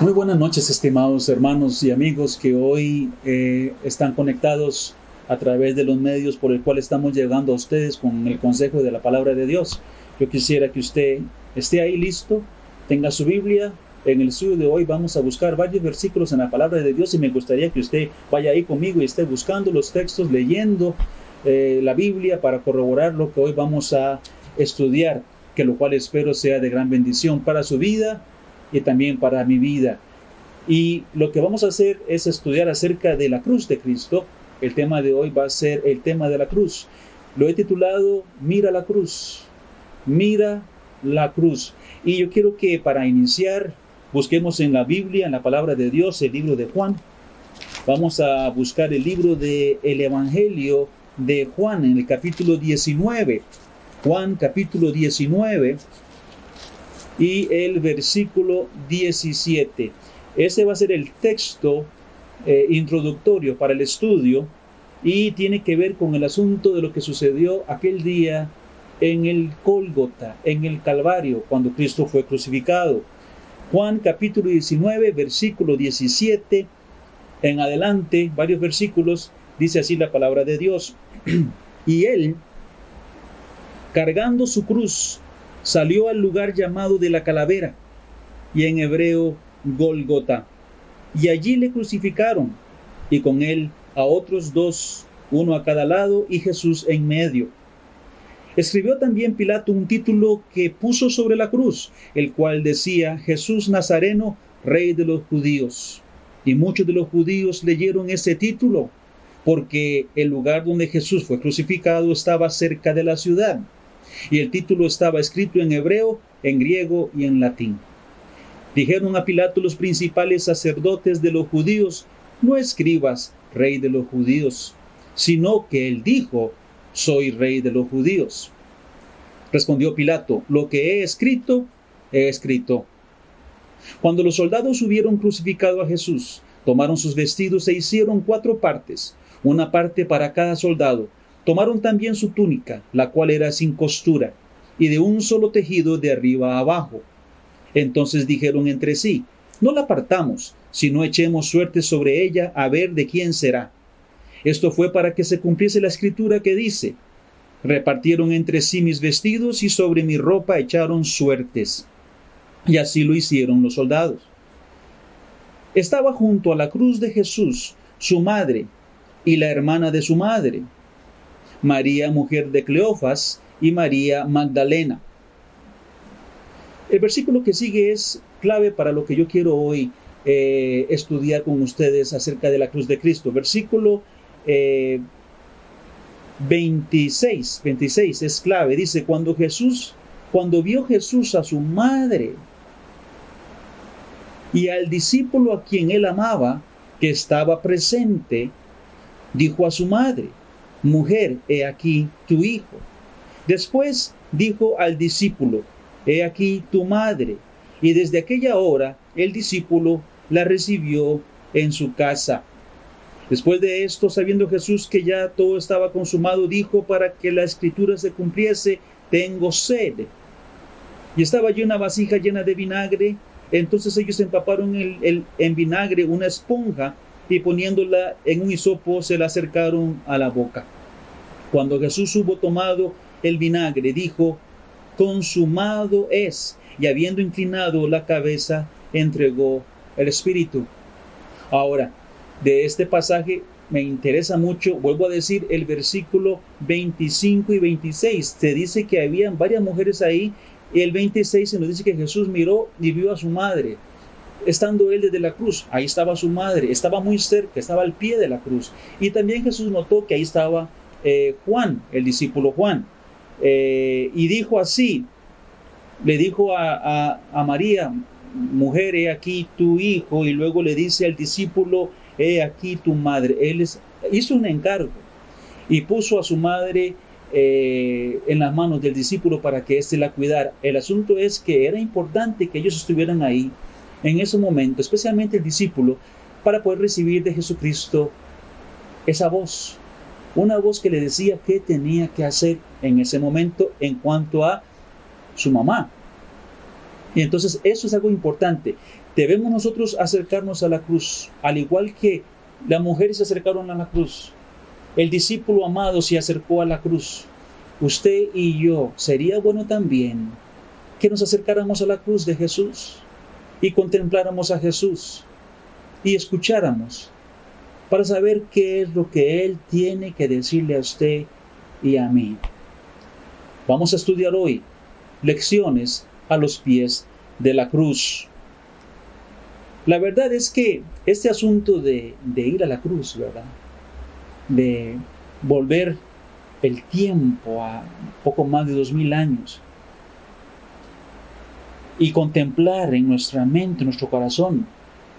Muy buenas noches, estimados hermanos y amigos que hoy eh, están conectados a través de los medios por el cual estamos llegando a ustedes con el consejo de la palabra de Dios. Yo quisiera que usted esté ahí listo, tenga su Biblia. En el estudio de hoy vamos a buscar varios versículos en la palabra de Dios y me gustaría que usted vaya ahí conmigo y esté buscando los textos, leyendo eh, la Biblia para corroborar lo que hoy vamos a estudiar, que lo cual espero sea de gran bendición para su vida y también para mi vida. Y lo que vamos a hacer es estudiar acerca de la cruz de Cristo. El tema de hoy va a ser el tema de la cruz. Lo he titulado Mira la cruz. Mira la cruz. Y yo quiero que para iniciar busquemos en la Biblia, en la palabra de Dios, el libro de Juan. Vamos a buscar el libro del el Evangelio de Juan en el capítulo 19. Juan capítulo 19 y el versículo 17. Ese va a ser el texto eh, introductorio para el estudio y tiene que ver con el asunto de lo que sucedió aquel día en el Cólgota, en el Calvario, cuando Cristo fue crucificado. Juan capítulo 19, versículo 17 en adelante, varios versículos, dice así la palabra de Dios. y él, cargando su cruz, salió al lugar llamado de la calavera, y en hebreo Golgota, y allí le crucificaron, y con él a otros dos, uno a cada lado y Jesús en medio. Escribió también Pilato un título que puso sobre la cruz, el cual decía Jesús Nazareno, Rey de los judíos. Y muchos de los judíos leyeron ese título, porque el lugar donde Jesús fue crucificado estaba cerca de la ciudad y el título estaba escrito en hebreo, en griego y en latín. Dijeron a Pilato los principales sacerdotes de los judíos, no escribas rey de los judíos, sino que él dijo, soy rey de los judíos. Respondió Pilato, lo que he escrito, he escrito. Cuando los soldados hubieron crucificado a Jesús, tomaron sus vestidos e hicieron cuatro partes, una parte para cada soldado, Tomaron también su túnica, la cual era sin costura, y de un solo tejido de arriba a abajo. Entonces dijeron entre sí, no la partamos, sino echemos suerte sobre ella a ver de quién será. Esto fue para que se cumpliese la escritura que dice, repartieron entre sí mis vestidos y sobre mi ropa echaron suertes. Y así lo hicieron los soldados. Estaba junto a la cruz de Jesús su madre y la hermana de su madre, María, mujer de Cleofas, y María Magdalena. El versículo que sigue es clave para lo que yo quiero hoy eh, estudiar con ustedes acerca de la cruz de Cristo. Versículo 26, eh, 26 es clave. Dice, cuando Jesús, cuando vio Jesús a su madre y al discípulo a quien él amaba, que estaba presente, dijo a su madre, Mujer, he aquí tu hijo. Después dijo al discípulo, He aquí tu madre. Y desde aquella hora el discípulo la recibió en su casa. Después de esto, sabiendo Jesús que ya todo estaba consumado, dijo para que la escritura se cumpliese, tengo sed. Y estaba allí una vasija llena de vinagre. Entonces ellos empaparon en vinagre una esponja y poniéndola en un hisopo se la acercaron a la boca. Cuando Jesús hubo tomado el vinagre, dijo, consumado es, y habiendo inclinado la cabeza, entregó el Espíritu. Ahora, de este pasaje me interesa mucho, vuelvo a decir, el versículo 25 y 26. Se dice que habían varias mujeres ahí, y el 26 se nos dice que Jesús miró y vio a su madre estando él desde la cruz, ahí estaba su madre, estaba muy cerca, estaba al pie de la cruz. Y también Jesús notó que ahí estaba eh, Juan, el discípulo Juan. Eh, y dijo así, le dijo a, María, mujer, he aquí tu hijo, y luego le dice al discípulo, he aquí tu madre. Él hizo un encargo y puso a su madre eh, en las manos del discípulo para que éste la cuidara. El asunto es que era importante que ellos estuvieran ahí en ese momento, especialmente el discípulo, para poder recibir de Jesucristo esa voz, una voz que le decía qué tenía que hacer en ese momento en cuanto a su mamá. Y entonces eso es algo importante. Debemos nosotros acercarnos a la cruz, al igual que las mujeres se acercaron a la cruz. El discípulo amado se acercó a la cruz. Usted y yo, sería bueno también que nos acercáramos a la cruz de Jesús y contempláramos a Jesús y escucháramos para saber qué es lo que Él tiene que decirle a usted y a mí. Vamos a estudiar hoy lecciones a los pies de la cruz. La verdad es que este asunto de, de ir a la cruz, ¿verdad? De volver el tiempo a poco más de dos mil años y contemplar en nuestra mente, en nuestro corazón,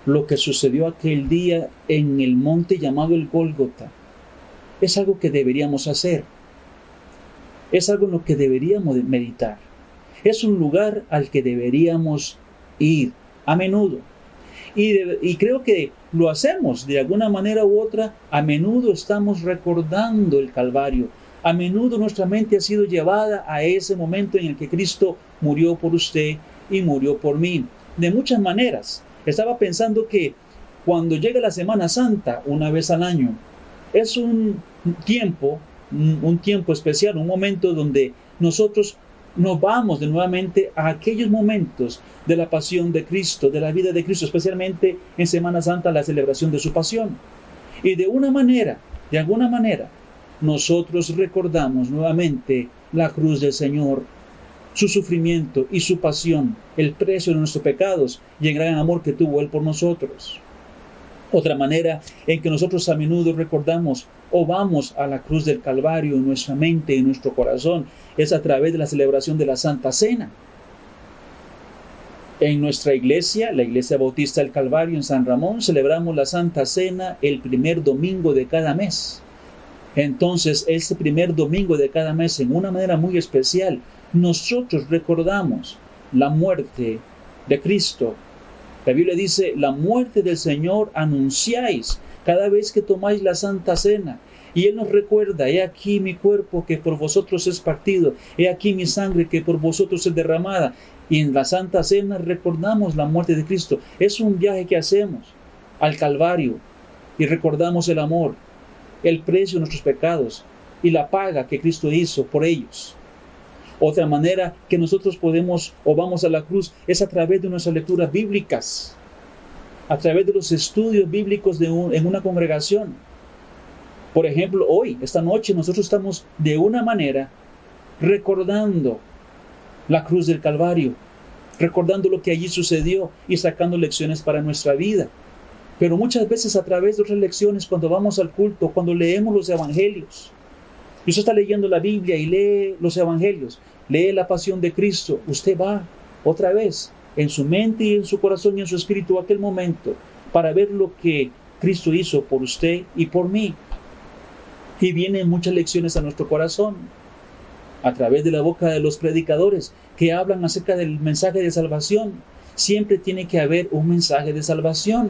lo que sucedió aquel día en el monte llamado el Gólgota. Es algo que deberíamos hacer. Es algo en lo que deberíamos meditar. Es un lugar al que deberíamos ir a menudo. Y, y, creo que lo hacemos de alguna manera u otra. A menudo estamos recordando el Calvario. A menudo nuestra mente ha sido llevada a ese momento en el que Cristo murió por usted y murió por mí. De muchas maneras. Estaba pensando que cuando llega la Semana Santa, una vez al año, es un tiempo, un tiempo especial, un momento donde nosotros nos vamos de nuevamente a aquellos momentos de la pasión de Cristo, de la vida de Cristo, especialmente en Semana Santa, la celebración de su pasión. Y de una manera, de alguna manera, nosotros recordamos nuevamente la cruz del Señor su sufrimiento y su pasión, el precio de nuestros pecados y el gran amor que tuvo Él por nosotros. Otra manera en que nosotros a menudo recordamos o vamos a la cruz del Calvario en nuestra mente y nuestro corazón es a través de la celebración de la Santa Cena. En nuestra iglesia, la Iglesia Bautista del Calvario en San Ramón, celebramos la Santa Cena el primer domingo de cada mes. Entonces, ese primer domingo de cada mes, en una manera muy especial, nosotros recordamos la muerte de Cristo. La Biblia dice, la muerte del Señor anunciáis cada vez que tomáis la Santa Cena. Y Él nos recuerda, he aquí mi cuerpo que por vosotros es partido, he aquí mi sangre que por vosotros es derramada. Y en la Santa Cena recordamos la muerte de Cristo. Es un viaje que hacemos al Calvario y recordamos el amor, el precio de nuestros pecados y la paga que Cristo hizo por ellos. Otra manera que nosotros podemos o vamos a la cruz es a través de nuestras lecturas bíblicas, a través de los estudios bíblicos de en una congregación. Por ejemplo, hoy, esta noche, nosotros estamos de una manera recordando la cruz del Calvario, recordando lo que allí sucedió y sacando lecciones para nuestra vida. Pero muchas veces a través de otras lecciones, cuando vamos al culto, cuando leemos los evangelios, y usted está leyendo la Biblia y lee los evangelios, lee la pasión de Cristo, usted va otra vez en su mente y en su corazón y en su espíritu a aquel momento para ver lo que Cristo hizo por usted y por mí. Y vienen muchas lecciones a nuestro corazón a través de la boca de los predicadores que hablan acerca del mensaje de salvación. Siempre tiene que haber un mensaje de salvación.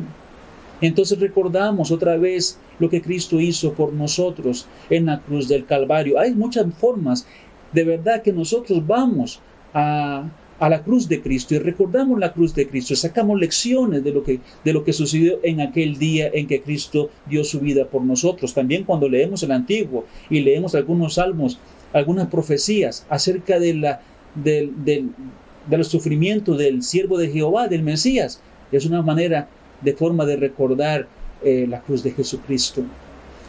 Entonces recordamos otra vez lo que Cristo hizo por nosotros en la cruz del Calvario. Hay muchas formas de verdad que nosotros vamos a, la cruz de Cristo y recordamos la cruz de Cristo, sacamos lecciones de lo, que, de lo que sucedió en aquel día en que Cristo dio su vida por nosotros. También cuando leemos el Antiguo y leemos algunos salmos, algunas profecías acerca de la, del, del sufrimiento del siervo de Jehová, del Mesías, es una manera de forma de recordar eh, la cruz de Jesucristo.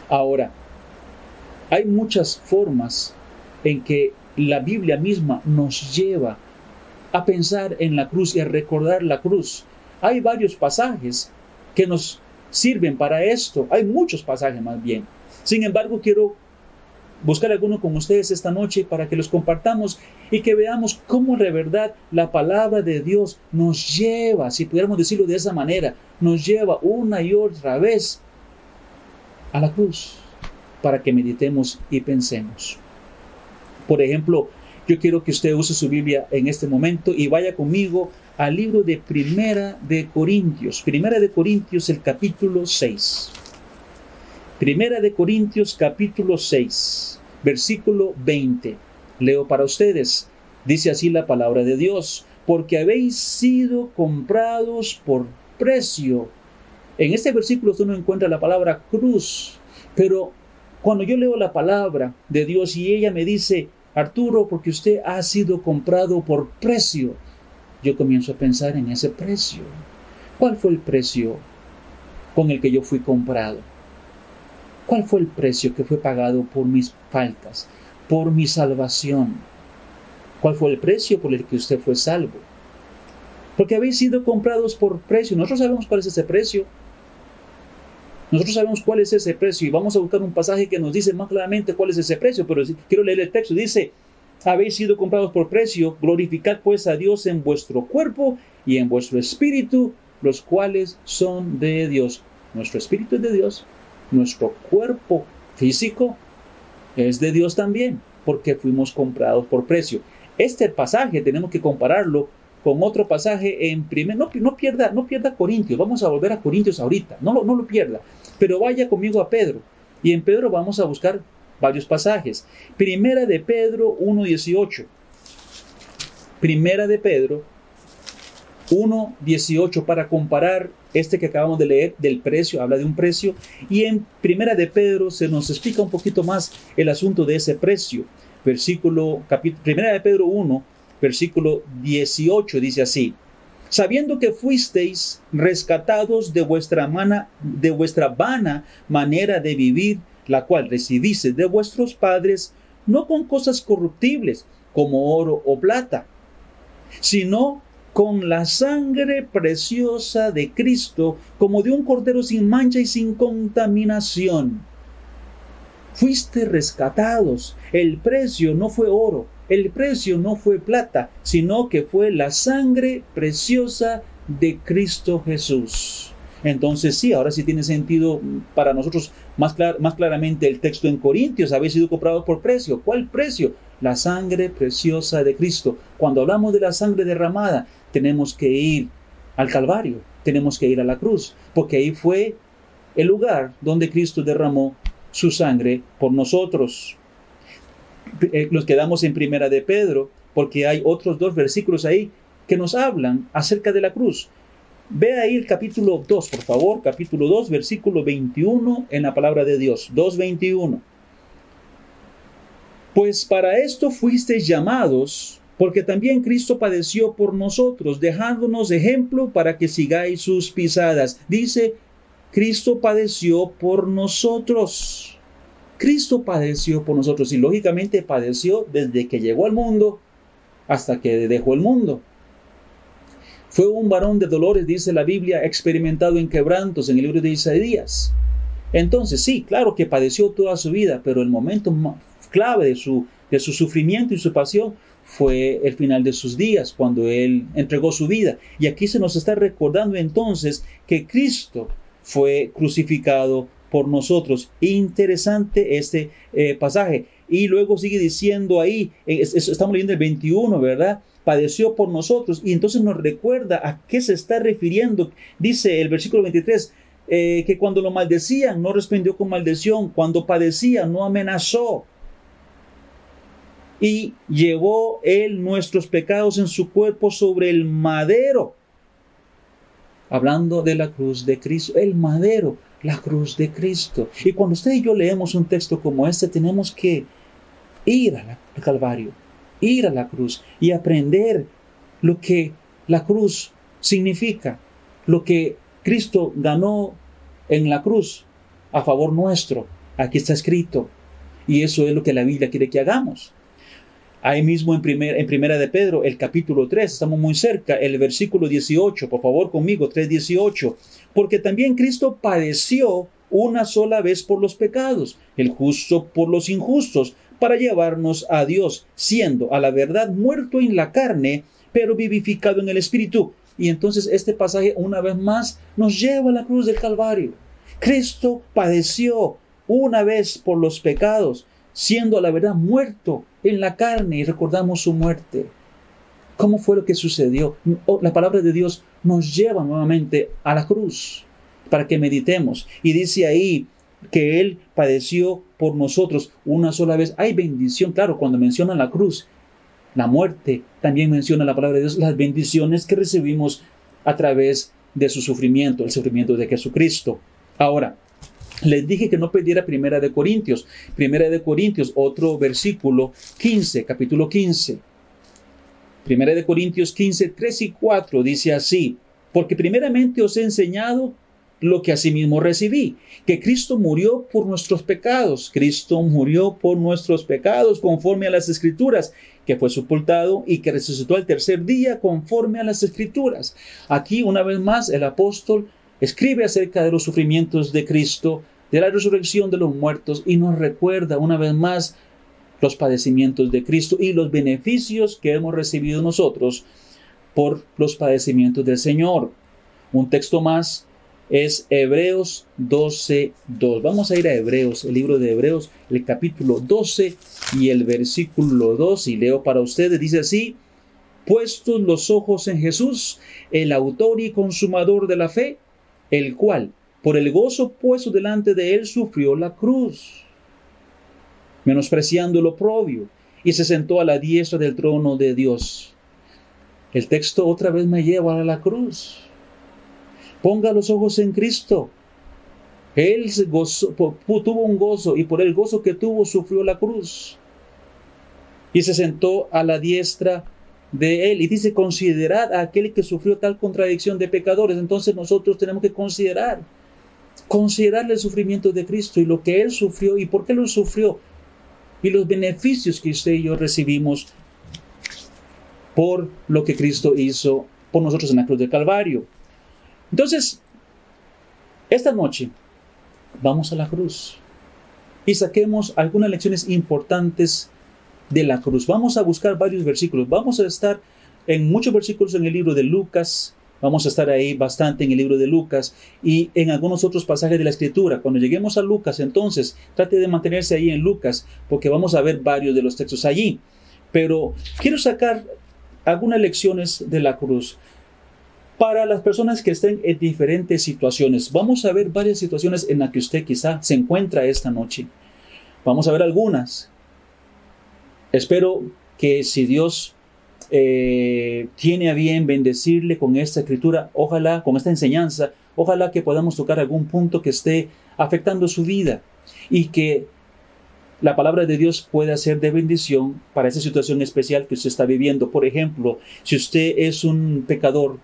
Ahora, hay muchas formas en que la Biblia misma nos lleva a pensar en la cruz y a recordar la cruz. Hay varios pasajes que nos sirven para esto. Hay muchos pasajes más bien. Sin embargo, quiero buscar alguno con ustedes esta noche para que los compartamos y que veamos cómo de verdad la palabra de Dios nos lleva, si pudiéramos decirlo de esa manera, nos lleva una y otra vez a la cruz para que meditemos y pensemos. Por ejemplo, yo quiero que usted use su Biblia en este momento y vaya conmigo al libro de Primera de Corintios. Primera de Corintios, el capítulo 6. Primera de Corintios, capítulo 6, versículo 20. Leo para ustedes. Dice así la palabra de Dios. porque habéis sido comprados por precio. En este versículo usted no encuentra la palabra cruz, pero cuando yo leo la palabra de Dios y ella me dice, Arturo, porque usted ha sido comprado por precio, yo comienzo a pensar en ese precio. ¿Cuál fue el precio con el que yo fui comprado? ¿Cuál fue el precio que fue pagado por mis faltas, por mi salvación? ¿Cuál fue el precio por el que usted fue salvo? Porque habéis sido comprados por precio. Nosotros sabemos cuál es ese precio. Nosotros sabemos cuál es ese precio y vamos a buscar un pasaje que nos dice más claramente cuál es ese precio, pero quiero leer el texto. Dice, habéis sido comprados por precio, glorificad pues a Dios en vuestro cuerpo y en vuestro espíritu, los cuales son de Dios. Nuestro espíritu es de Dios, nuestro cuerpo físico es de Dios también, porque fuimos comprados por precio. Este pasaje tenemos que compararlo con otro pasaje en primer, no, no, pierda, no pierda Corintios, vamos a volver a Corintios ahorita, no lo, no lo pierda, pero vaya conmigo a Pedro. Y en Pedro vamos a buscar varios pasajes. Primera de Pedro 1.18. Primera de Pedro 1.18 para comparar este que acabamos de leer del precio, habla de un precio. Y en Primera de Pedro se nos explica un poquito más el asunto de ese precio. Versículo, Primera de Pedro 1, versículo 18 dice así sabiendo que fuisteis rescatados de vuestra, de vuestra vana manera de vivir, la cual recibiste de vuestros padres, no con cosas corruptibles, como oro o plata, sino con la sangre preciosa de Cristo, como de un cordero sin mancha y sin contaminación. Fuiste rescatados. El precio no fue oro, el precio no fue plata, sino que fue la sangre preciosa de Cristo Jesús. Entonces sí, ahora sí tiene sentido para nosotros más, más claramente el texto en Corintios, habéis sido comprados por precio. ¿Cuál precio? La sangre preciosa de Cristo. Cuando hablamos de la sangre derramada, tenemos que ir al Calvario, tenemos que ir a la cruz, porque ahí fue el lugar donde Cristo derramó su sangre por nosotros. Eh, nos quedamos en primera de Pedro, porque hay otros dos versículos ahí que nos hablan acerca de la cruz. Ve ahí el capítulo 2, por favor, capítulo 2, versículo 21 en la palabra de Dios, 2.21. Pues para esto fuisteis llamados, porque también Cristo padeció por nosotros, dejándonos ejemplo para que sigáis sus pisadas. Dice, Cristo padeció por nosotros. Cristo padeció por nosotros y lógicamente padeció desde que llegó al mundo hasta que dejó el mundo. Fue un varón de dolores, dice la Biblia, experimentado en quebrantos en el libro de Isaías. Entonces, sí, claro que padeció toda su vida, pero el momento clave de su, de su sufrimiento y su pasión fue el final de sus días, cuando Él entregó su vida. Y aquí se nos está recordando entonces que Cristo fue crucificado por nosotros. Interesante este eh, pasaje. Y luego sigue diciendo ahí, eh, estamos leyendo el 21, ¿verdad? Padeció por nosotros. Y entonces nos recuerda a qué se está refiriendo. Dice el versículo 23, eh, que cuando lo maldecían no respondió con maldición, cuando padecía no amenazó. Y llevó él nuestros pecados en su cuerpo sobre el madero. Hablando de la cruz de Cristo, el madero la cruz de Cristo. Y cuando usted y yo leemos un texto como este, tenemos que ir al Calvario, ir a la cruz y aprender lo que la cruz significa, lo que Cristo ganó en la cruz a favor nuestro. Aquí está escrito. Y eso es lo que la Biblia quiere que hagamos. Ahí mismo en, primer, en Primera de Pedro, el capítulo 3, estamos muy cerca, el versículo 18, por favor conmigo, 3.18. Porque también Cristo padeció una sola vez por los pecados, el justo por los injustos, para llevarnos a Dios, siendo a la verdad muerto en la carne, pero vivificado en el Espíritu. Y entonces este pasaje una vez más nos lleva a la cruz del Calvario. Cristo padeció una vez por los pecados, siendo a la verdad muerto en la carne y recordamos su muerte. ¿Cómo fue lo que sucedió? Oh, la palabra de Dios nos lleva nuevamente a la cruz para que meditemos. Y dice ahí que Él padeció por nosotros una sola vez. Hay bendición, claro, cuando mencionan la cruz. la muerte, también menciona la palabra de Dios las bendiciones que recibimos a través de su sufrimiento, el sufrimiento de Jesucristo. Ahora, les dije que no perdiera Primera de Corintios. Primera de Corintios, otro versículo 15, capítulo 15. Primera de Corintios 15, 3 y 4 dice así, porque primeramente os he enseñado lo que asimismo recibí, que Cristo murió por nuestros pecados, Cristo murió por nuestros pecados conforme a las escrituras, que fue sepultado y que resucitó al tercer día conforme a las escrituras. Aquí una vez más el apóstol escribe acerca de los sufrimientos de Cristo, de la resurrección de los muertos y nos recuerda una vez más los padecimientos de Cristo y los beneficios que hemos recibido nosotros por los padecimientos del Señor. Un texto más es Hebreos 12, 2. Vamos a ir a Hebreos, el libro de Hebreos, el capítulo 12 y el versículo 2, y leo para ustedes, dice así, puestos los ojos en Jesús, el autor y consumador de la fe, el cual, por el gozo puesto delante de él, sufrió la cruz, menospreciando lo oprobio, y se sentó a la diestra del trono de Dios. El texto otra vez me lleva a la cruz. Ponga los ojos en Cristo. Él tuvo un gozo y por el gozo que tuvo sufrió la cruz. Y se sentó a la diestra de él. Y dice, considerad a aquel que sufrió tal contradicción de pecadores. Entonces nosotros tenemos que considerar, considerar el sufrimiento de Cristo y lo que él sufrió y por qué lo sufrió. Y los beneficios que usted y yo recibimos por lo que Cristo hizo por nosotros en la cruz del Calvario. Entonces, esta noche vamos a la cruz y saquemos algunas lecciones importantes de la cruz. Vamos a buscar varios versículos. Vamos a estar en muchos versículos en el libro de Lucas. Vamos a estar ahí bastante en el libro de Lucas y en algunos otros pasajes de la Escritura. Cuando lleguemos a Lucas, entonces, trate de mantenerse ahí en Lucas, porque vamos a ver varios de los textos allí. Pero quiero sacar algunas lecciones de la cruz para las personas que estén en diferentes situaciones. Vamos a ver varias situaciones en las que usted quizá se encuentra esta noche. Vamos a ver algunas. Espero que si Dios eh, tiene a bien bendecirle con esta escritura, ojalá, con esta enseñanza, ojalá que podamos tocar algún punto que esté afectando su vida y que la palabra de Dios pueda ser de bendición para esa situación especial que usted está viviendo. Por ejemplo, si usted es un pecador,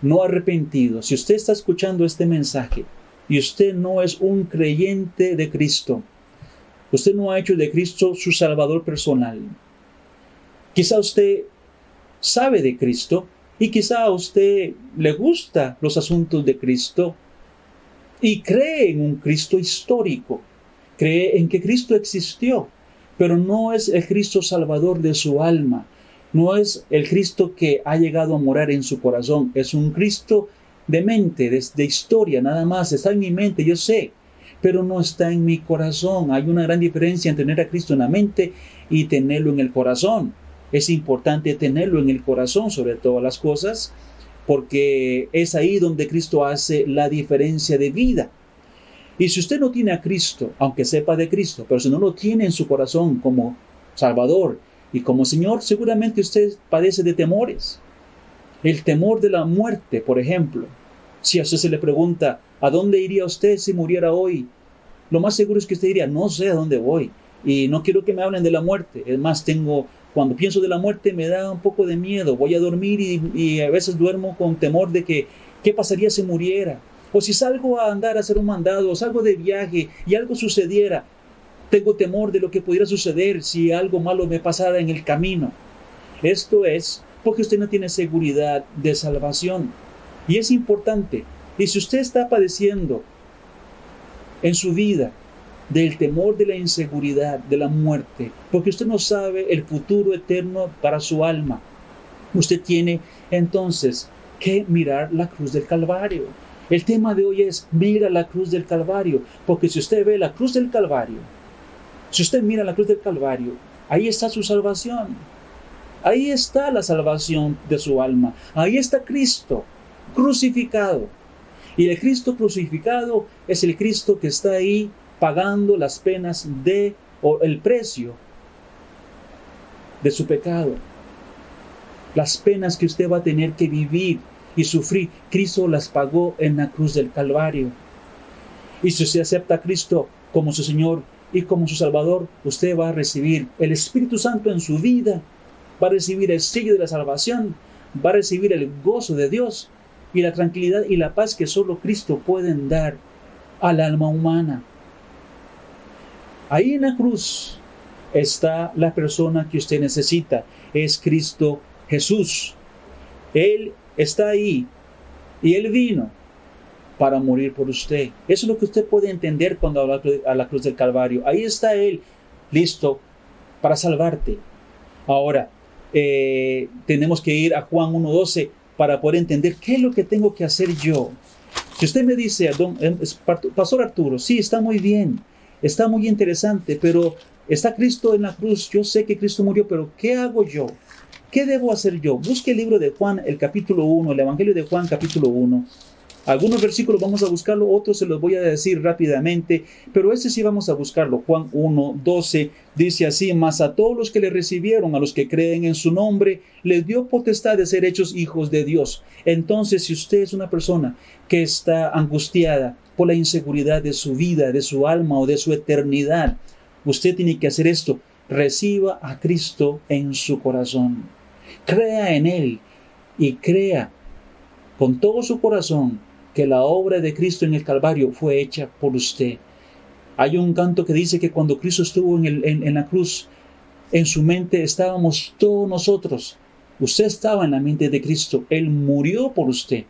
no arrepentido, si usted está escuchando este mensaje y usted no es un creyente de Cristo, usted no ha hecho de Cristo su Salvador personal, quizá usted sabe de Cristo y quizá usted le gusta los asuntos de Cristo y cree en un Cristo histórico, cree en que Cristo existió, pero no es el Cristo Salvador de su alma, no es el Cristo que ha llegado a morar en su corazón, es un Cristo de mente, de, historia, nada más, está en mi mente, yo sé, pero no está en mi corazón. Hay una gran diferencia entre tener a Cristo en la mente y tenerlo en el corazón. Es importante tenerlo en el corazón sobre todas las cosas, porque es ahí donde Cristo hace la diferencia de vida. Y si usted no tiene a Cristo, aunque sepa de Cristo, pero si no lo tiene en su corazón como Salvador y como Señor, seguramente usted padece de temores. El temor de la muerte, por ejemplo. Si a usted se le pregunta, ¿a dónde iría usted si muriera hoy? Lo más seguro es que usted diría, no sé a dónde voy. Y no quiero que me hablen de la muerte. Es más, tengo, cuando pienso de la muerte me da un poco de miedo. Voy a dormir y, y a veces duermo con temor de que, ¿qué pasaría si muriera? O si salgo a andar a hacer un mandado, o salgo de viaje y algo sucediera, tengo temor de lo que pudiera suceder si algo malo me pasara en el camino. Esto es porque usted no tiene seguridad de salvación. Y es importante. Y si usted está padeciendo en su vida del temor de la inseguridad, de la muerte, porque usted no sabe el futuro eterno para su alma, usted tiene entonces que mirar la cruz del Calvario. El tema de hoy es mira la cruz del Calvario, porque si usted ve la cruz del Calvario, si usted mira la cruz del Calvario, ahí está su salvación. Ahí está la salvación de su alma. Ahí está Cristo crucificado. Y el Cristo crucificado es el Cristo que está ahí pagando las penas de o el precio de su pecado. Las penas que usted va a tener que vivir y sufrir, Cristo las pagó en la cruz del Calvario. Y si usted acepta a Cristo como su Señor y como su Salvador, usted va a recibir el Espíritu Santo en su vida, va a recibir el sello de la salvación, va a recibir el gozo de Dios y la tranquilidad y la paz que solo Cristo pueden dar al alma humana. Ahí en la cruz está la persona que usted necesita, es Cristo Jesús. Él está ahí y Él vino para morir por usted. Eso es lo que usted puede entender cuando va a la cruz del Calvario. Ahí está Él, listo para salvarte. Ahora, eh, tenemos que ir a Juan 1.12 para poder entender qué es lo que tengo que hacer yo. Si usted me dice, don, eh, Pastor Arturo, sí, está muy bien, está muy interesante, pero está Cristo en la cruz, yo sé que Cristo murió, pero ¿qué hago yo? ¿Qué debo hacer yo? Busque el libro de Juan, el capítulo 1, el Evangelio de Juan, capítulo 1. Algunos versículos vamos a buscarlo, otros se los voy a decir rápidamente, pero este sí vamos a buscarlo. Juan 1, 12 dice así, mas a todos los que le recibieron, a los que creen en su nombre, les dio potestad de ser hechos hijos de Dios. Entonces, si usted es una persona que está angustiada por la inseguridad de su vida, de su alma o de su eternidad, usted tiene que hacer esto. Reciba a Cristo en su corazón. Crea en Él y crea con todo su corazón que la obra de Cristo en el Calvario fue hecha por usted. Hay un canto que dice que cuando Cristo estuvo en, en, la cruz, en su mente estábamos todos nosotros. Usted estaba en la mente de Cristo. Él murió por usted.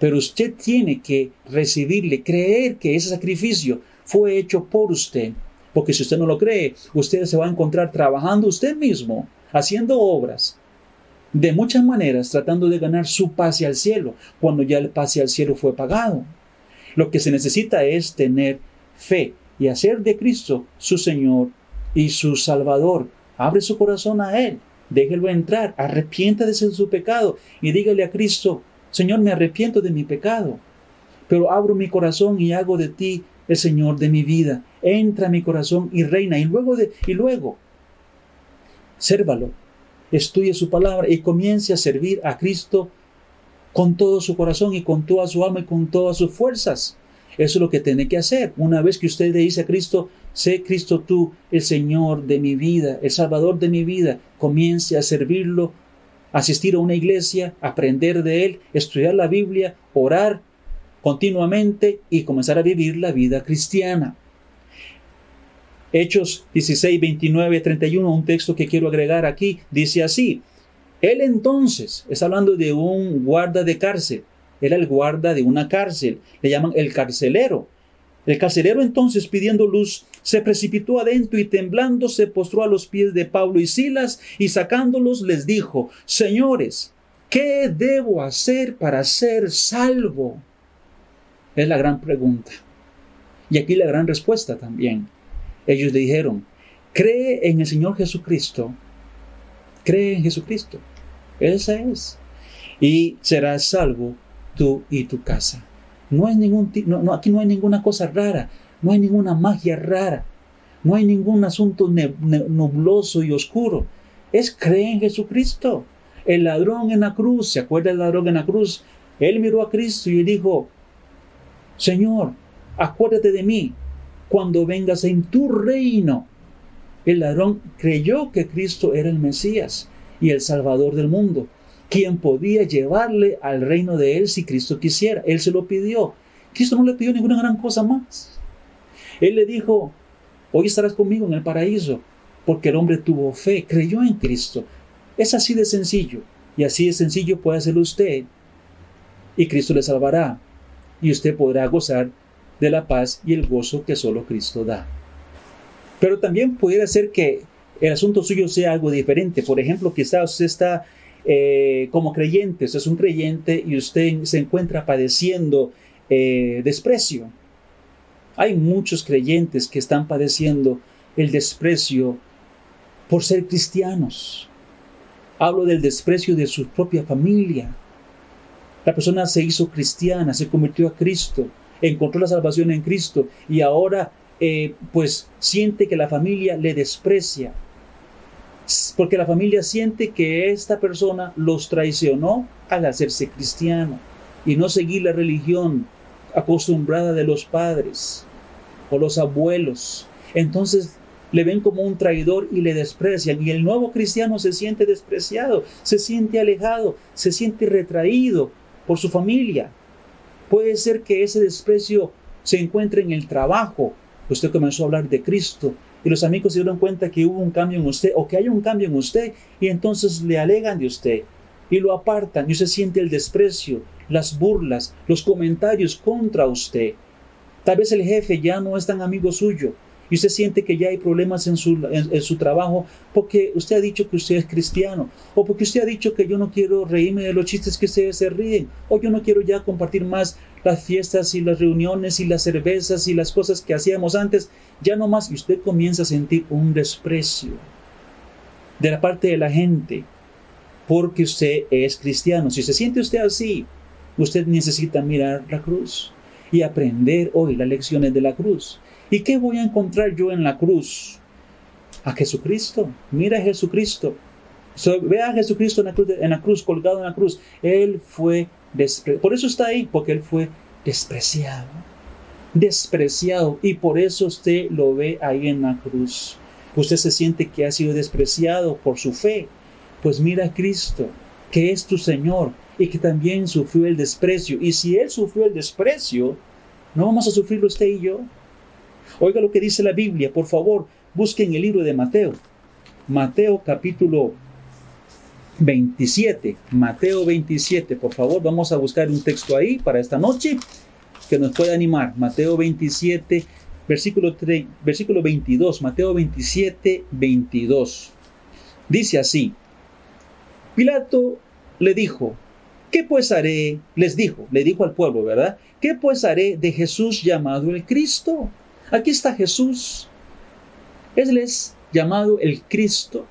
Pero usted tiene que recibirle, creer que ese sacrificio fue hecho por usted. Porque si usted no lo cree, usted se va a encontrar trabajando usted mismo, haciendo obras, de muchas maneras tratando de ganar su pase al cielo, cuando ya el pase al cielo fue pagado. Lo que se necesita es tener fe y hacer de Cristo su Señor y su Salvador. Abre su corazón a Él, déjelo entrar, arrepienta de su pecado y dígale a Cristo, Señor, me arrepiento de mi pecado, pero abro mi corazón y hago de ti el Señor de mi vida. Entra a mi corazón y reina. Y luego, de, y luego, sérvalo, estudie su palabra y comience a servir a Cristo con todo su corazón y con toda su alma y con todas sus fuerzas. Eso es lo que tiene que hacer. Una vez que usted le dice a Cristo, sé Cristo tú, el Señor de mi vida, el Salvador de mi vida, comience a servirlo, asistir a una iglesia, aprender de Él, estudiar la Biblia, orar continuamente y comenzar a vivir la vida cristiana. Hechos 16, 29, 31, un texto que quiero agregar aquí, dice así, él entonces, es hablando de un guarda de cárcel, era el guarda de una cárcel, le llaman el carcelero. El carcelero entonces, pidiendo luz, se precipitó adentro y temblando se postró a los pies de Pablo y Silas y sacándolos les dijo, Señores, ¿qué debo hacer para ser salvo? Es la gran pregunta. Y aquí la gran respuesta también. Ellos le dijeron, cree en el Señor Jesucristo, cree en Jesucristo. Esa es. Y serás salvo tú y tu casa. No hay ningún, no, aquí no hay ninguna cosa rara, no hay ninguna magia rara, no hay ningún asunto nubloso y oscuro. Es cree en Jesucristo. El ladrón en la cruz, ¿se acuerda el ladrón en la cruz? Él miró a Cristo y dijo, Señor, acuérdate de mí cuando vengas en tu reino. El ladrón creyó que Cristo era el Mesías y el Salvador del mundo, quien podía llevarle al reino de él si Cristo quisiera. Él se lo pidió. Cristo no le pidió ninguna gran cosa más. Él le dijo, hoy estarás conmigo en el paraíso, porque el hombre tuvo fe, creyó en Cristo. Es así de sencillo, y así de sencillo puede hacerlo usted, y Cristo le salvará, y usted podrá gozar de la paz y el gozo que solo Cristo da. Pero también puede ser que el asunto suyo sea algo diferente. Por ejemplo, quizás usted está eh, como creyente, usted es un creyente y usted se encuentra padeciendo eh, desprecio. Hay muchos creyentes que están padeciendo el desprecio por ser cristianos. Hablo del desprecio de su propia familia. La persona se hizo cristiana, se convirtió a Cristo, encontró la salvación en Cristo y ahora eh, pues siente que la familia le desprecia. porque la familia siente que esta persona los traicionó al hacerse cristiano y no seguir la religión acostumbrada de los padres o los abuelos. Entonces le ven como un traidor y le desprecian. Y el nuevo cristiano se siente despreciado, se siente alejado, se siente retraído por su familia. Puede ser que ese desprecio se encuentre en el trabajo. Usted comenzó a hablar de Cristo y los amigos se dieron cuenta que hubo un cambio en usted o que hay un cambio en usted y entonces le alegan de usted y lo apartan y usted siente el desprecio, las burlas, los comentarios contra usted. Tal vez el jefe ya no es tan amigo suyo y usted siente que ya hay problemas en su, en, su trabajo porque usted ha dicho que usted es cristiano, o porque usted ha dicho que yo no quiero reírme de los chistes que ustedes se ríen, o yo no quiero ya compartir más las fiestas y las reuniones y las cervezas y las cosas que hacíamos antes, ya no más, y usted comienza a sentir un desprecio de la parte de la gente porque usted es cristiano. Si se siente usted así, usted necesita mirar la cruz y aprender hoy las lecciones de la cruz. ¿Y qué voy a encontrar yo en la cruz? A Jesucristo. Mira a Jesucristo. ve a Jesucristo en la, cruz, en la cruz, colgado en la cruz. Él fue despreciado. Por eso está ahí, porque Él fue despreciado. Despreciado. Y por eso usted lo ve ahí en la cruz. Usted se siente que ha sido despreciado por su fe. Pues mira a Cristo, que es tu Señor y que también sufrió el desprecio. Y si Él sufrió el desprecio, ¿no vamos a sufrirlo usted y yo? Oiga lo que dice la Biblia, por favor, busquen el libro de Mateo. Mateo capítulo 27. Mateo 27, por favor, vamos a buscar un texto ahí para esta noche que nos pueda animar. Mateo 27, versículo, 3, versículo 22. Mateo 27, 22. Dice así. Pilato le dijo, ¿qué pues haré? Les dijo, le dijo al pueblo, ¿verdad? ¿Qué pues haré de Jesús llamado el Cristo? Aquí está Jesús. Él es llamado el Cristo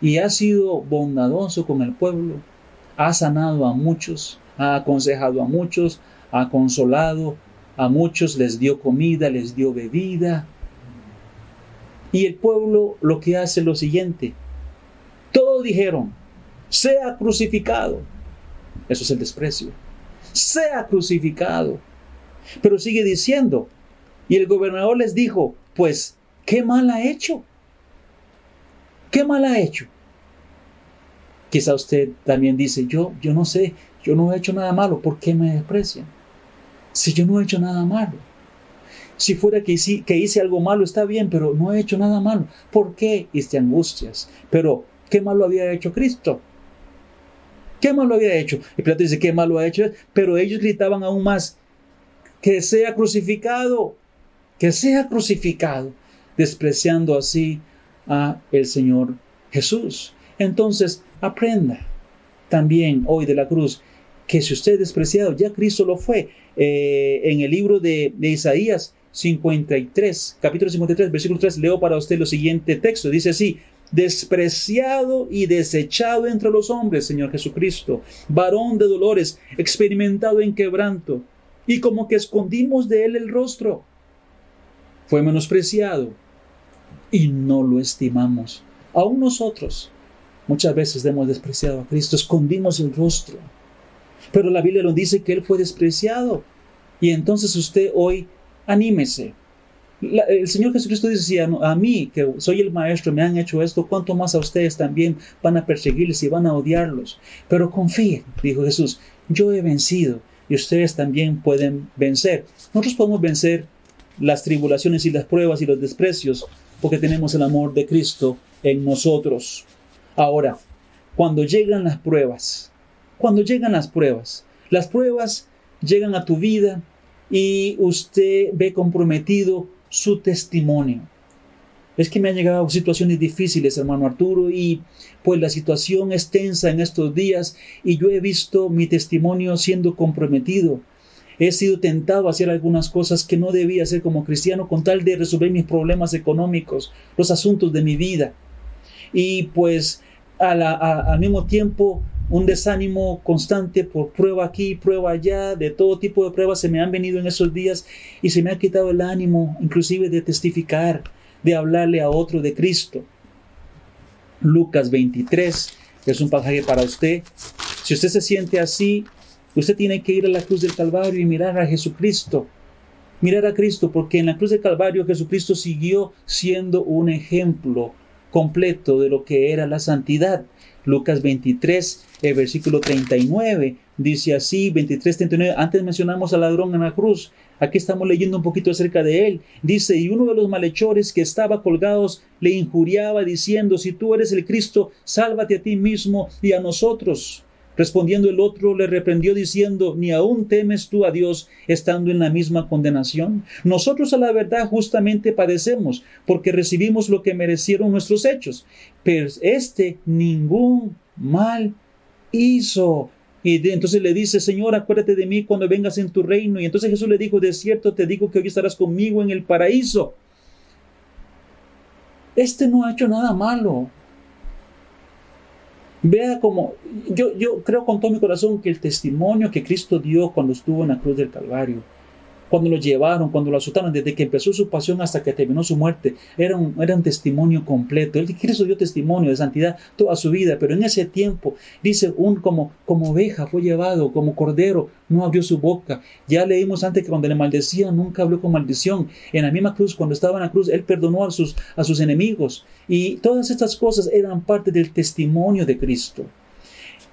y ha sido bondadoso con el pueblo. Ha sanado a muchos, ha aconsejado a muchos, ha consolado a muchos, les dio comida, les dio bebida. Y el pueblo lo que hace es lo siguiente. Todos dijeron, sea crucificado. Eso es el desprecio. Sea crucificado. Pero sigue diciendo, y el gobernador les dijo, pues, ¿qué mal ha hecho? ¿Qué mal ha hecho? Quizá usted también dice, yo, yo no sé, yo no he hecho nada malo, ¿por qué me desprecian? Si yo no he hecho nada malo. Si fuera que hice, que hice algo malo, está bien, pero no he hecho nada malo. ¿Por qué hice angustias? Pero, ¿qué malo había hecho Cristo? ¿Qué malo había hecho? Y Pilato dice, ¿qué malo ha hecho? Pero ellos gritaban aún más, que sea crucificado que sea crucificado, despreciando así a el Señor Jesús. Entonces, aprenda también hoy de la cruz que si usted es despreciado, ya Cristo lo fue. Eh, en el libro de, de, Isaías 53, capítulo 53, versículo 3, leo para usted lo siguiente texto. Dice así, despreciado y desechado entre los hombres, Señor Jesucristo, varón de dolores, experimentado en quebranto, y como que escondimos de él el rostro fue menospreciado y no lo estimamos. Aún nosotros muchas veces hemos despreciado a Cristo, escondimos el rostro. Pero la Biblia nos dice que Él fue despreciado. Y entonces usted hoy anímese. el Señor Jesucristo dice, a, mí, que soy el maestro, me han hecho esto, ¿cuánto más a ustedes también van a perseguirles y van a odiarlos? Pero confíen, dijo Jesús, yo he vencido y ustedes también pueden vencer. Nosotros podemos vencer las tribulaciones y las pruebas y los desprecios, porque tenemos el amor de Cristo en nosotros. Ahora, cuando llegan las pruebas, cuando llegan las pruebas, las pruebas llegan a tu vida y usted ve comprometido su testimonio. Es que me han llegado situaciones difíciles, hermano Arturo, y pues la situación es tensa en estos días y yo he visto mi testimonio siendo comprometido He sido tentado a hacer algunas cosas que no debía hacer como cristiano con tal de resolver mis problemas económicos, los asuntos de mi vida. Y pues al mismo tiempo un desánimo constante por prueba aquí, prueba allá, de todo tipo de pruebas se me han venido en esos días y se me ha quitado el ánimo inclusive de testificar, de hablarle a otro de Cristo. Lucas 23 es un pasaje para usted. Si usted se siente así, usted tiene que ir a la cruz del Calvario y mirar a Jesucristo. Mirar a Cristo, porque en la cruz del Calvario Jesucristo siguió siendo un ejemplo completo de lo que era la santidad. Lucas 23, el versículo 39, dice así, 23, 39, antes mencionamos al ladrón en la cruz, aquí estamos leyendo un poquito acerca de él, dice, y uno de los malhechores que estaba colgados le injuriaba diciendo, si tú eres el Cristo, sálvate a ti mismo y a nosotros. Respondiendo el otro le reprendió diciendo, ¿ni aún temes tú a Dios estando en la misma condenación? Nosotros a la verdad justamente padecemos, porque recibimos lo que merecieron nuestros hechos, pero este ningún mal hizo. Y entonces le dice, Señor, acuérdate de mí cuando vengas en tu reino. Y entonces Jesús le dijo, de cierto te digo que hoy estarás conmigo en el paraíso. Este no ha hecho nada malo. Vea como, yo, yo creo con todo mi corazón que el testimonio que Cristo dio cuando estuvo en la cruz del Calvario, cuando lo llevaron, cuando lo azotaron, desde que empezó su pasión hasta que terminó su muerte, era un, era un testimonio completo. Él, Cristo dio testimonio de santidad toda su vida, pero en ese tiempo, dice, un como, como oveja fue llevado, como cordero, no abrió su boca. Ya leímos antes que cuando le maldecían, nunca habló con maldición. En la misma cruz, cuando estaba en la cruz, Él perdonó a sus, a sus enemigos. Y todas estas cosas eran parte del testimonio de Cristo.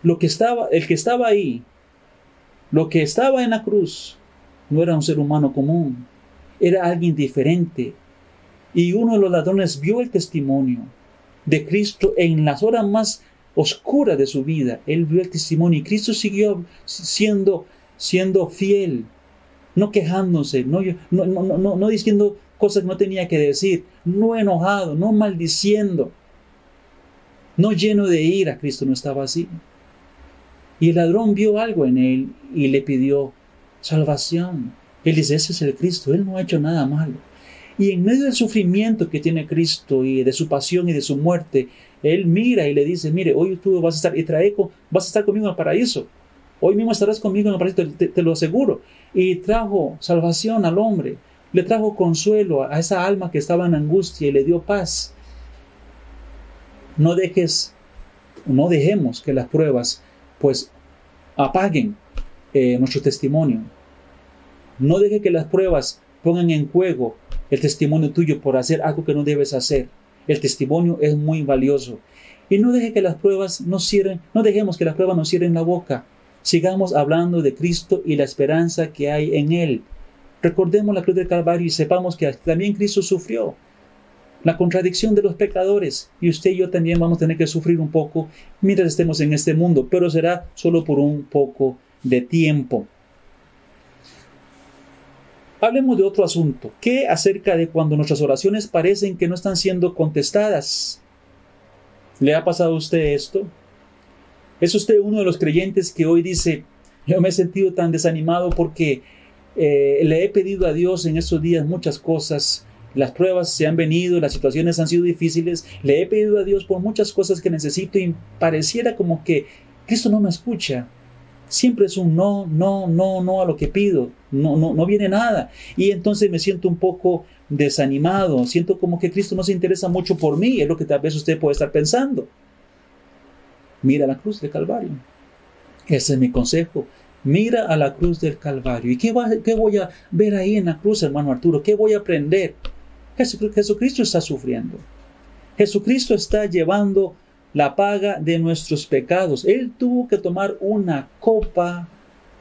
Lo que estaba, el que estaba ahí, lo que estaba en la cruz, no era un ser humano común, era alguien diferente. Y uno de los ladrones vio el testimonio de Cristo en las horas más oscuras de su vida. Él vio el testimonio y Cristo siguió siendo, siendo fiel, no quejándose, no, no, no, no diciendo cosas que no tenía que decir, no enojado, no maldiciendo, no lleno de ira. Cristo no estaba así. Y el ladrón vio algo en él y le pidió salvación. Él dice, ese es el Cristo, Él no ha hecho nada malo. Y en medio del sufrimiento que tiene Cristo y de su pasión y de su muerte, Él mira y le dice, mire, hoy tú vas a estar, y trae, vas a estar conmigo en el paraíso. Hoy mismo estarás conmigo en el paraíso, te, lo aseguro. Y trajo salvación al hombre, le trajo consuelo a esa alma que estaba en angustia y le dio paz. No dejes, no dejemos que las pruebas pues apaguen eh, nuestro testimonio. No deje que las pruebas pongan en juego el testimonio tuyo por hacer algo que no debes hacer. El testimonio es muy valioso. Y no deje que las pruebas nos cierren, no dejemos que las pruebas nos cierren la boca. Sigamos hablando de Cristo y la esperanza que hay en Él. Recordemos la cruz del Calvario y sepamos que también Cristo sufrió la contradicción de los pecadores. Y usted y yo también vamos a tener que sufrir un poco mientras estemos en este mundo, pero será solo por un poco de tiempo. Hablemos de otro asunto. ¿Qué acerca de cuando nuestras oraciones parecen que no están siendo contestadas? ¿Le ha pasado a usted esto? ¿Es usted uno de los creyentes que hoy dice, yo me he sentido tan desanimado porque eh, le he pedido a Dios en estos días muchas cosas, las pruebas se han venido, las situaciones han sido difíciles, le he pedido a Dios por muchas cosas que necesito y pareciera como que Cristo no me escucha, siempre es un no, no, no, no a lo que pido, no, no, no viene nada. Y entonces me siento un poco desanimado, siento como que Cristo no se interesa mucho por mí, es lo que tal vez usted puede estar pensando. Mira la cruz del Calvario. Ese es mi consejo. Mira a la cruz del Calvario. ¿Y qué, qué voy a ver ahí en la cruz, hermano Arturo? ¿Qué voy a aprender? Jesucristo está sufriendo. Jesucristo está llevando la paga de nuestros pecados. Él tuvo que tomar una copa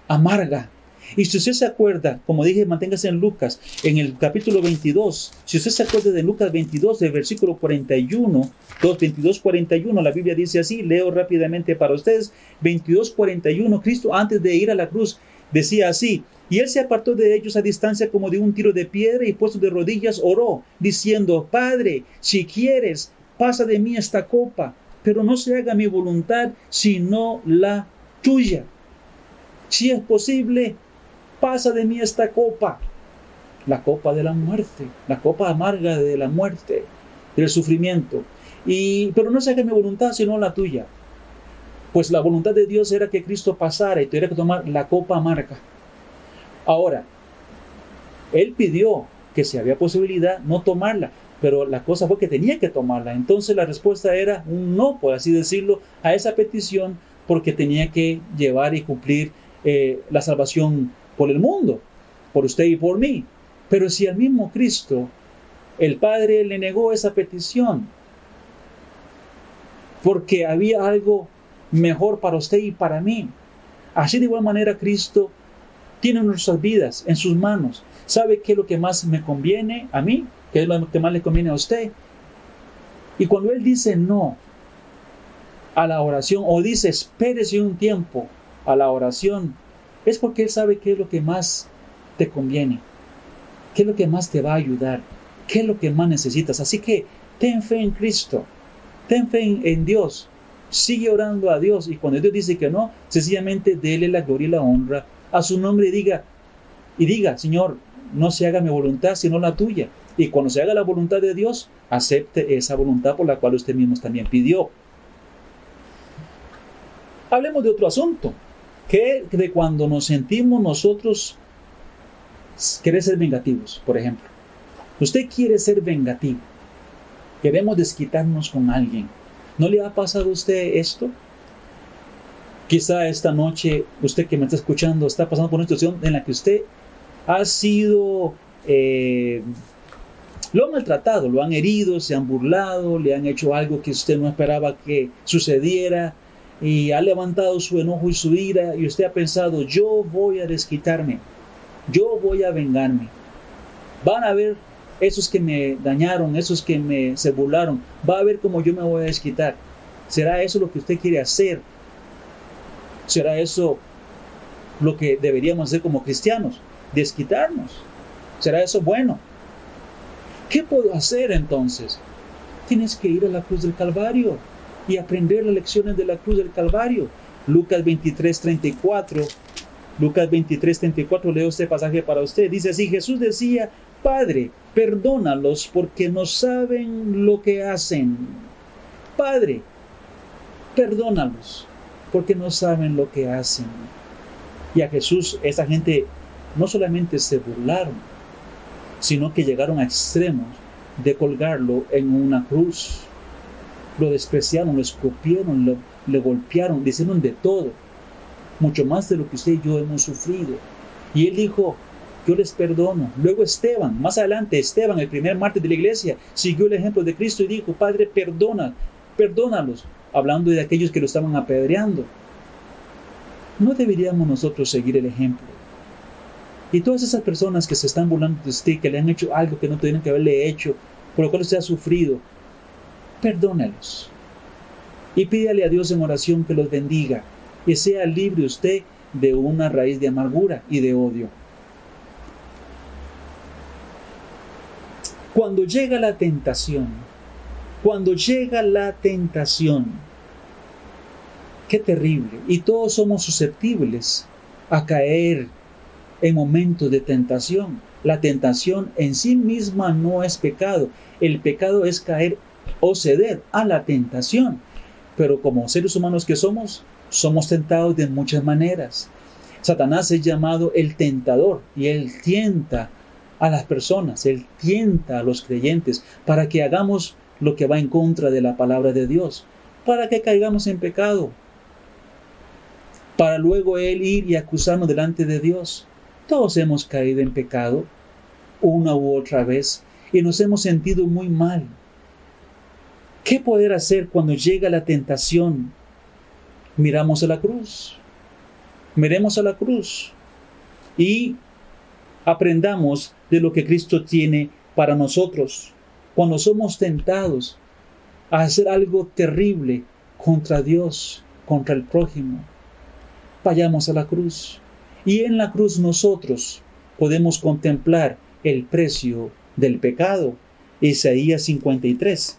amarga. Y si usted se acuerda, como dije, manténgase en Lucas, en el capítulo 22, si usted se acuerda de Lucas 22, del versículo 41, 2, 22, 41, la Biblia dice así, leo rápidamente para ustedes, 22, 41, Cristo antes de ir a la cruz decía así, y él se apartó de ellos a distancia como de un tiro de piedra y puesto de rodillas oró, diciendo, Padre, si quieres, pasa de mí esta copa, pero no se haga mi voluntad, sino la tuya. Si es posible, pasa de mí esta copa, la copa de la muerte, la copa amarga de la muerte, del sufrimiento. Y, pero no se haga mi voluntad, sino la tuya. Pues la voluntad de Dios era que Cristo pasara y tuviera que tomar la copa amarga. Ahora, Él pidió que si había posibilidad, no tomarla, pero la cosa fue que tenía que tomarla. Entonces la respuesta era un no, por así decirlo, a esa petición porque tenía que llevar y cumplir eh, la salvación por el mundo, por usted y por mí. Pero si al mismo Cristo el Padre le negó esa petición, porque había algo mejor para usted y para mí. Así de igual manera Cristo tiene nuestras vidas en sus manos. ¿Sabe qué es lo que más me conviene a mí? ¿Qué es lo que más le conviene a usted? Y cuando Él dice no a la oración o dice espérese un tiempo a la oración, es porque Él sabe qué es lo que más te conviene, qué es lo que más te va a ayudar, qué es lo que más necesitas. Así que ten fe en Cristo, ten fe en, Dios, sigue orando a Dios y cuando Dios dice que no, sencillamente dele la gloria y la honra a su nombre y diga, y diga, Señor, no se haga mi voluntad sino la tuya. Y cuando se haga la voluntad de Dios, acepte esa voluntad por la cual usted mismo también pidió. Hablemos de otro asunto que de cuando nos sentimos nosotros querer ser vengativos, por ejemplo. Usted quiere ser vengativo. Queremos desquitarnos con alguien. ¿No le ha pasado a usted esto? Quizá esta noche usted que me está escuchando está pasando por una situación en la que usted ha sido... Eh, lo han maltratado, lo han herido, se han burlado, le han hecho algo que usted no esperaba que sucediera y ha levantado su enojo y su ira y usted ha pensado, yo voy a desquitarme, yo voy a vengarme. Van a ver esos que me dañaron, esos que me se burlaron, va a ver cómo yo me voy a desquitar. ¿Será eso lo que usted quiere hacer? ¿Será eso lo que deberíamos hacer como cristianos? Desquitarnos. ¿Será eso bueno? ¿Qué puedo hacer entonces? Tienes que ir a la cruz del Calvario y aprender las lecciones de la cruz del Calvario. Lucas 23, 34. Lucas 23, 34, leo este pasaje para usted. Dice así, Jesús decía, Padre, perdónalos porque no saben lo que hacen. Padre, perdónalos porque no saben lo que hacen. Y a Jesús, esa gente no solamente se burlaron, sino que llegaron a extremos de colgarlo en una cruz lo despreciaron, lo escupieron, lo, golpearon, le hicieron de todo, mucho más de lo que usted y yo hemos sufrido. Y él dijo, yo les perdono. Luego Esteban, más adelante Esteban, el primer mártir de la iglesia, siguió el ejemplo de Cristo y dijo, Padre, perdona, perdónalos, hablando de aquellos que lo estaban apedreando. ¿No deberíamos nosotros seguir el ejemplo? Y todas esas personas que se están burlando de usted, que le han hecho algo que no tenían que haberle hecho, por lo cual usted ha sufrido, perdónelos. Y pídale a Dios en oración que los bendiga y sea libre usted de una raíz de amargura y de odio. Cuando llega la tentación, cuando llega la tentación, qué terrible. Y todos somos susceptibles a caer en momentos de tentación. La tentación en sí misma no es pecado. El pecado es caer o ceder a la tentación. Pero como seres humanos que somos, somos tentados de muchas maneras. Satanás es llamado el tentador y él tienta a las personas, él tienta a los creyentes para que hagamos lo que va en contra de la palabra de Dios, para que caigamos en pecado, para luego él ir y acusarnos delante de Dios. Todos hemos caído en pecado una u otra vez y nos hemos sentido muy mal. ¿Qué poder hacer cuando llega la tentación? Miramos a la cruz. Miremos a la cruz y aprendamos de lo que Cristo tiene para nosotros. Cuando somos tentados a hacer algo terrible contra Dios, contra el prójimo, vayamos a la cruz. Y en la cruz nosotros podemos contemplar el precio del pecado. Isaías 53.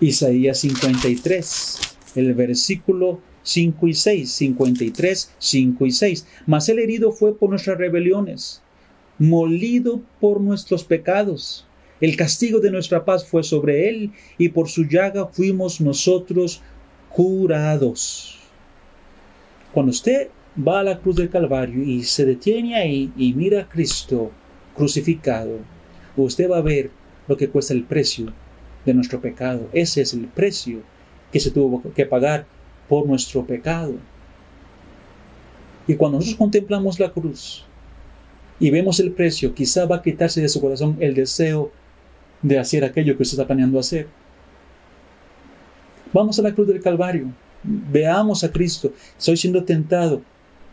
Isaías 53, el versículo 5 y 6, 53, 5 y 6. Mas el herido fue por nuestras rebeliones, molido por nuestros pecados. El castigo de nuestra paz fue sobre él, y por su llaga fuimos nosotros curados. Cuando usted va a la cruz del Calvario y se detiene ahí y mira a Cristo crucificado, usted va a ver lo que cuesta el precio de nuestro pecado. Ese es el precio que se tuvo que pagar por nuestro pecado. Y cuando nosotros contemplamos la cruz y vemos el precio, quizá va a quitarse de su corazón el deseo de hacer aquello que usted está planeando hacer. Vamos a la cruz del Calvario, veamos a Cristo, estoy siendo tentado,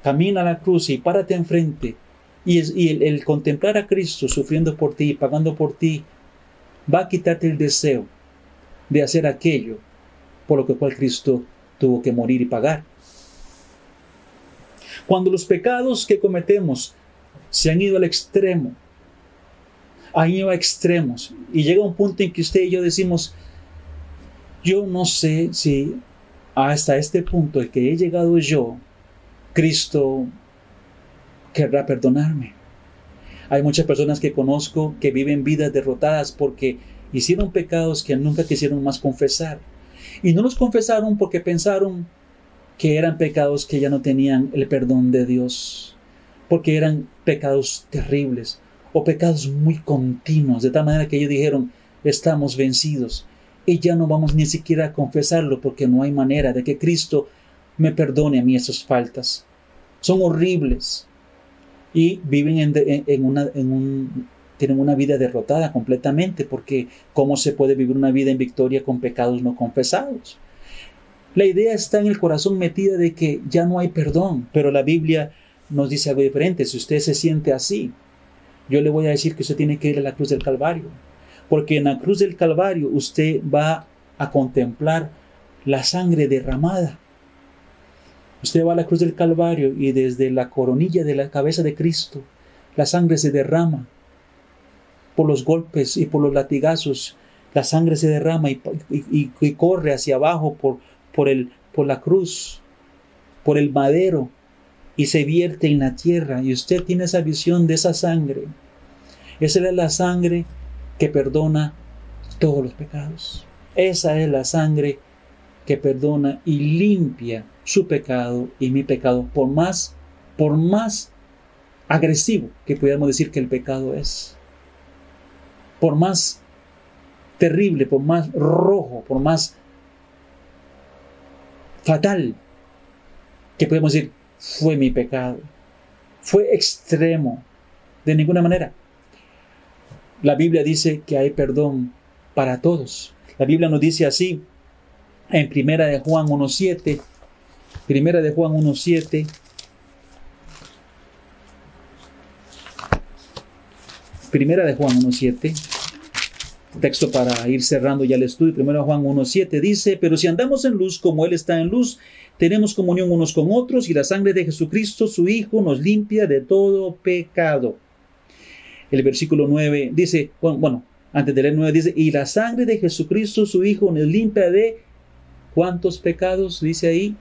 camina a la cruz y párate enfrente. Y, el, contemplar a Cristo sufriendo por ti, pagando por ti, va a quitarte el deseo de hacer aquello por lo que cual Cristo tuvo que morir y pagar. Cuando los pecados que cometemos se han ido al extremo, han ido a extremos, y llega un punto en que usted y yo decimos, yo no sé si hasta este punto en que he llegado yo, Cristo querrá perdonarme. Hay muchas personas que conozco que viven vidas derrotadas porque hicieron pecados que nunca quisieron más confesar. Y no los confesaron porque pensaron que eran pecados que ya no tenían el perdón de Dios, porque eran pecados terribles o pecados muy continuos, de tal manera que ellos dijeron, estamos vencidos y ya no vamos ni siquiera a confesarlo porque no hay manera de que Cristo me perdone a mí esas faltas. Son horribles y viven en, una, en un, tienen una vida derrotada completamente porque ¿cómo se puede vivir una vida en victoria con pecados no confesados? La idea está en el corazón metida de que ya no hay perdón, pero la Biblia nos dice algo diferente. Si usted se siente así, yo le voy a decir que usted tiene que ir a la cruz del Calvario, porque en la cruz del Calvario usted va a contemplar la sangre derramada. Usted va a la cruz del Calvario y desde la coronilla de la cabeza de Cristo, la sangre se derrama por los golpes y por los latigazos. La sangre se derrama y, corre hacia abajo por, por, el, por la cruz, por el madero, y se vierte en la tierra. Y usted tiene esa visión de esa sangre. Esa es la sangre que perdona todos los pecados. Esa es la sangre que perdona y limpia su pecado y mi pecado, por más, por más agresivo que pudiéramos decir que el pecado es por más terrible, por más rojo, por más fatal que podemos decir, fue mi pecado. Fue extremo. De ninguna manera. La Biblia dice que hay perdón para todos. La Biblia nos dice así en Primera de Juan 1.7. Primera de Juan 1.7. Primera de Juan 1.7, texto para ir cerrando ya el estudio. Primero Juan 1.7 dice, pero si andamos en luz como Él está en luz, tenemos comunión unos con otros y la sangre de Jesucristo, su Hijo, nos limpia de todo pecado. El versículo 9 dice, bueno, antes de leer 9 dice, y la sangre de Jesucristo, su Hijo, nos limpia de cuántos pecados, dice ahí,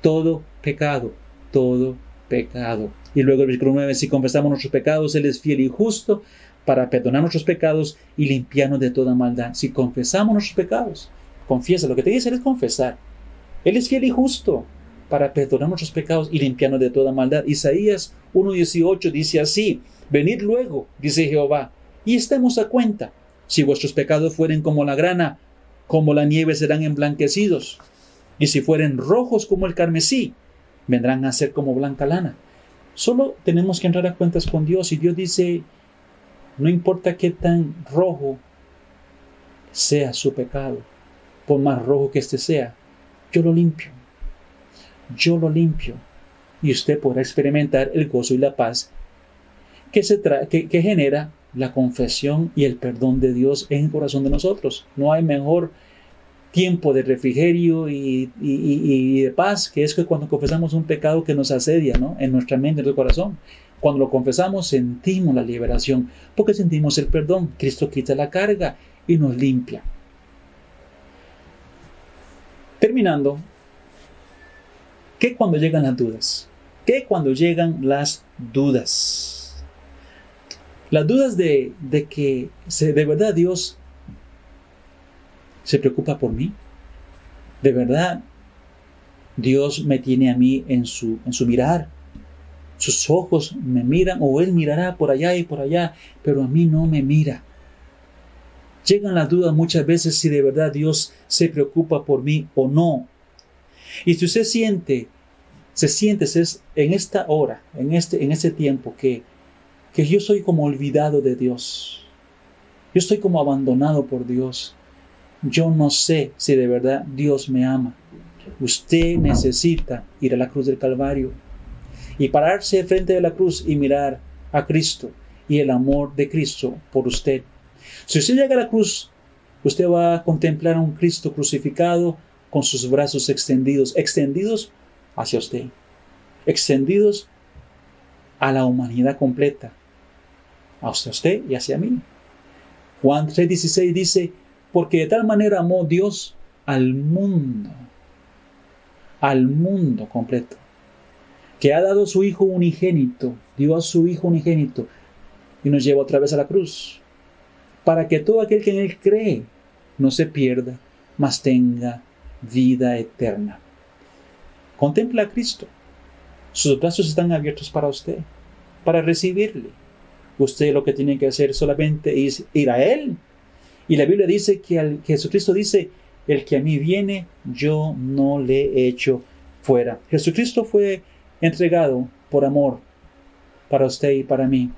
todo pecado, todo pecado. Y luego el versículo 9, si confesamos nuestros pecados, Él es fiel y justo para perdonar nuestros pecados y limpiarnos de toda maldad. Si confesamos nuestros pecados, confiesa, lo que te dice es confesar. Él es fiel y justo para perdonar nuestros pecados y limpiarnos de toda maldad. Isaías 1.18 dice así, venid luego, dice Jehová, y estemos a cuenta. Si vuestros pecados fueren como la grana, como la nieve serán emblanquecidos. Y si fueren rojos como el carmesí, vendrán a ser como blanca lana. Solo tenemos que entrar a cuentas con Dios y Dios dice, no importa qué tan rojo sea su pecado, por más rojo que éste sea, yo lo limpio. Yo lo limpio. Y usted podrá experimentar el gozo y la paz que, se genera la confesión y el perdón de Dios en el corazón de nosotros. No hay mejor tiempo de refrigerio y, y, de paz que es que cuando confesamos un pecado que nos asedia ¿no? en nuestra mente, en nuestro corazón. Cuando lo confesamos sentimos la liberación porque sentimos el perdón. Cristo quita la carga y nos limpia. Terminando, ¿qué cuando llegan las dudas? ¿Qué cuando llegan las dudas? Las dudas de, de que de verdad Dios se preocupa por mí. De verdad Dios me tiene a mí en su, en su mirar sus ojos me miran o Él mirará por allá y por allá, pero a mí no me mira. Llegan las dudas muchas veces si de verdad Dios se preocupa por mí o no. Y si usted siente, se siente en esta hora, en este, en este tiempo, que, que yo soy como olvidado de Dios, yo estoy como abandonado por Dios, yo no sé si de verdad Dios me ama. Usted necesita ir a la cruz del Calvario y pararse frente de la cruz y mirar a Cristo y el amor de Cristo por usted. Si usted llega a la cruz, usted va a contemplar a un Cristo crucificado con sus brazos extendidos, extendidos hacia usted, extendidos a la humanidad completa, hacia usted y hacia mí. Juan 3:16 dice, porque de tal manera amó Dios al mundo, al mundo completo, que ha dado su Hijo unigénito, dio a su Hijo unigénito y nos lleva otra vez a la cruz, para que todo aquel que en Él cree no se pierda, mas tenga vida eterna. Contempla a Cristo. Sus brazos están abiertos para usted, para recibirle. Usted lo que tiene que hacer solamente es ir a Él. Y la Biblia dice que al, Jesucristo dice, el que a mí viene, yo no le echo fuera. Jesucristo fue entregado por amor para usted y para mí.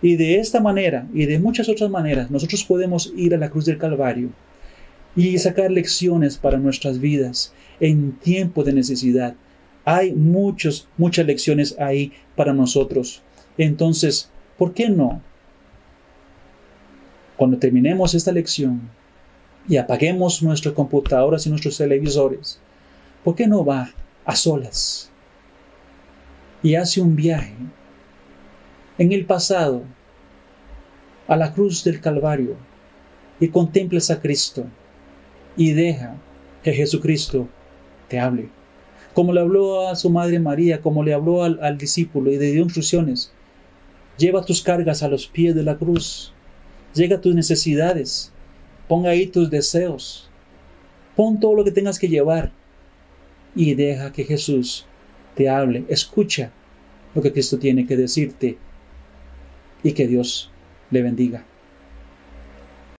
Y de esta manera y de muchas otras maneras nosotros podemos ir a la cruz del Calvario y sacar lecciones para nuestras vidas en tiempo de necesidad. Hay muchos, muchas lecciones ahí para nosotros. Entonces, ¿por qué no? Cuando terminemos esta lección y apaguemos nuestras computadoras y nuestros televisores, ¿por qué no va a solas y hace un viaje en el pasado a la cruz del Calvario y contemples a Cristo y deja que Jesucristo te hable. Como le habló a su madre María, como le habló al, discípulo y le dio instrucciones. Lleva tus cargas a los pies de la cruz. Llega tus necesidades. Pon ahí tus deseos. Pon todo lo que tengas que llevar y deja que Jesús te hable. Escucha lo que Cristo tiene que decirte y que Dios le bendiga.